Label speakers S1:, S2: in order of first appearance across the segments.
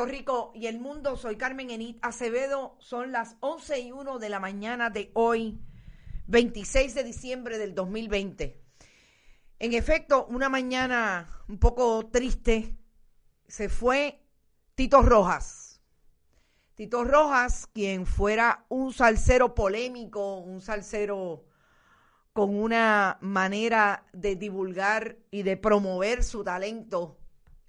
S1: Puerto Rico y el mundo. Soy Carmen Enit Acevedo. Son las 11 y 1 de la mañana de hoy, 26 de diciembre del 2020. En efecto, una mañana un poco triste. Se fue Tito Rojas. Tito Rojas, quien fuera un salsero polémico, un salsero con una manera de divulgar y de promover su talento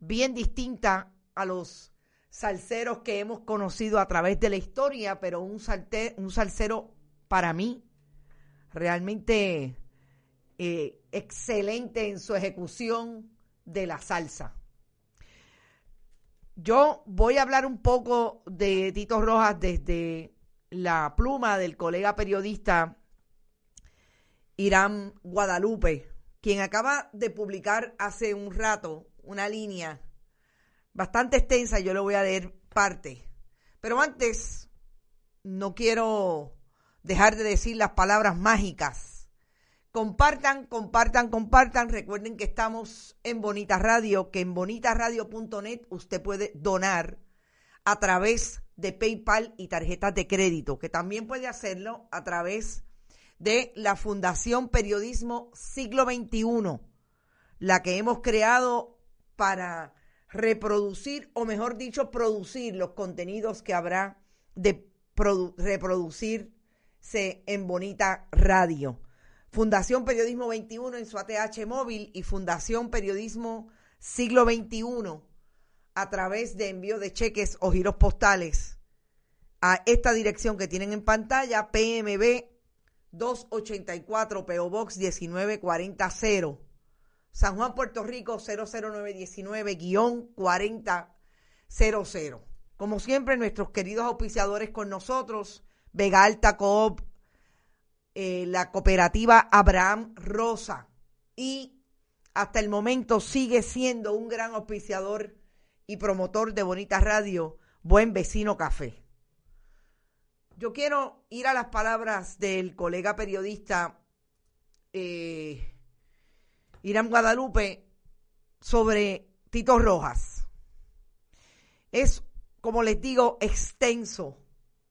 S1: bien distinta a los salseros que hemos conocido a través de la historia, pero un, salte, un salsero para mí realmente eh, excelente en su ejecución de la salsa. Yo voy a hablar un poco de Tito Rojas desde la pluma del colega periodista Irán Guadalupe, quien acaba de publicar hace un rato una línea bastante extensa, yo le voy a leer parte. Pero antes, no quiero dejar de decir las palabras mágicas. Compartan, compartan, compartan. Recuerden que estamos en Bonita Radio, que en bonitasradio.net usted puede donar a través de PayPal y tarjetas de crédito, que también puede hacerlo a través de la Fundación Periodismo Siglo XXI, la que hemos creado para reproducir, o mejor dicho, producir los contenidos que habrá de reproducirse en Bonita Radio. Fundación Periodismo 21 en su ATH móvil y Fundación Periodismo Siglo XXI a través de envío de cheques o giros postales a esta dirección que tienen en pantalla, PMB 284 PO Box 19400 San Juan, Puerto Rico 00919-4000. Como siempre, nuestros queridos auspiciadores con nosotros, Vega Alta Coop, eh, la cooperativa Abraham Rosa y hasta el momento sigue siendo un gran auspiciador y promotor de Bonita Radio, Buen Vecino Café. Yo quiero ir a las palabras del colega periodista eh, Irán Guadalupe sobre Tito Rojas. Es, como les digo, extenso,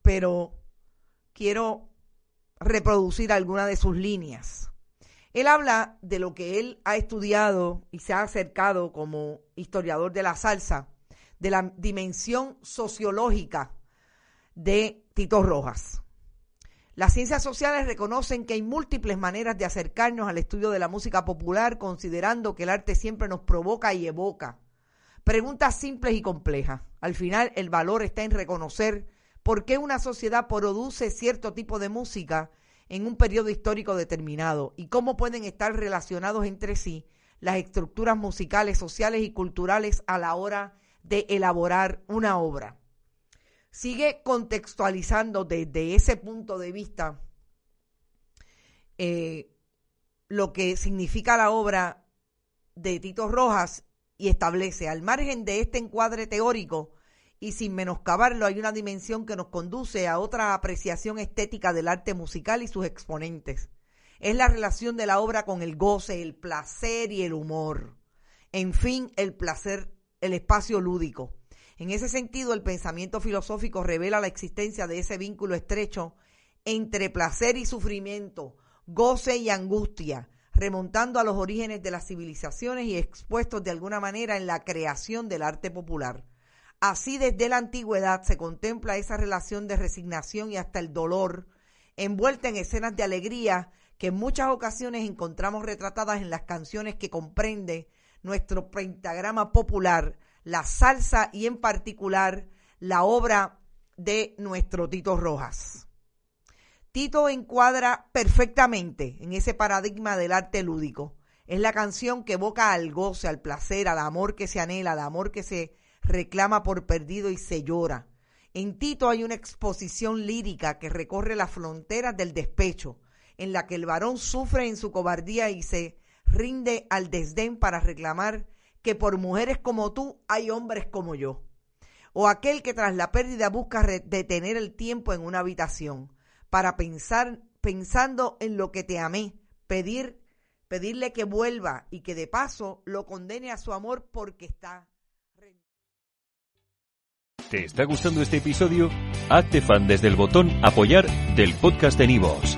S1: pero quiero reproducir alguna de sus líneas. Él habla de lo que él ha estudiado y se ha acercado como historiador de la salsa, de la dimensión sociológica de Tito Rojas. Las ciencias sociales reconocen que hay múltiples maneras de acercarnos al estudio de la música popular, considerando que el arte siempre nos provoca y evoca. Preguntas simples y complejas. Al final, el valor está en reconocer por qué una sociedad produce cierto tipo de música en un periodo histórico determinado y cómo pueden estar relacionados entre sí las estructuras musicales, sociales y culturales a la hora de elaborar una obra sigue contextualizando desde ese punto de vista eh, lo que significa la obra de Tito Rojas y establece, al margen de este encuadre teórico y sin menoscabarlo, hay una dimensión que nos conduce a otra apreciación estética del arte musical y sus exponentes. Es la relación de la obra con el goce, el placer y el humor. En fin, el placer, el espacio lúdico. En ese sentido, el pensamiento filosófico revela la existencia de ese vínculo estrecho entre placer y sufrimiento, goce y angustia, remontando a los orígenes de las civilizaciones y expuestos de alguna manera en la creación del arte popular. Así desde la antigüedad se contempla esa relación de resignación y hasta el dolor, envuelta en escenas de alegría que en muchas ocasiones encontramos retratadas en las canciones que comprende nuestro pentagrama popular, la salsa y en particular la obra de nuestro Tito Rojas. Tito encuadra perfectamente en ese paradigma del arte lúdico. Es la canción que evoca al goce, al placer, al amor que se anhela, al amor que se reclama por perdido y se llora. En Tito hay una exposición lírica que recorre las fronteras del despecho, en la que el varón sufre en su cobardía y se rinde al desdén para reclamar que por mujeres como tú hay hombres como yo. O aquel que tras la pérdida busca detener el tiempo en una habitación para pensar, pensando en lo que te amé, pedir, pedirle que vuelva y que de paso lo condene a su amor porque está
S2: ¿Te está gustando este episodio? Hazte fan desde el botón Apoyar del podcast de Nivos.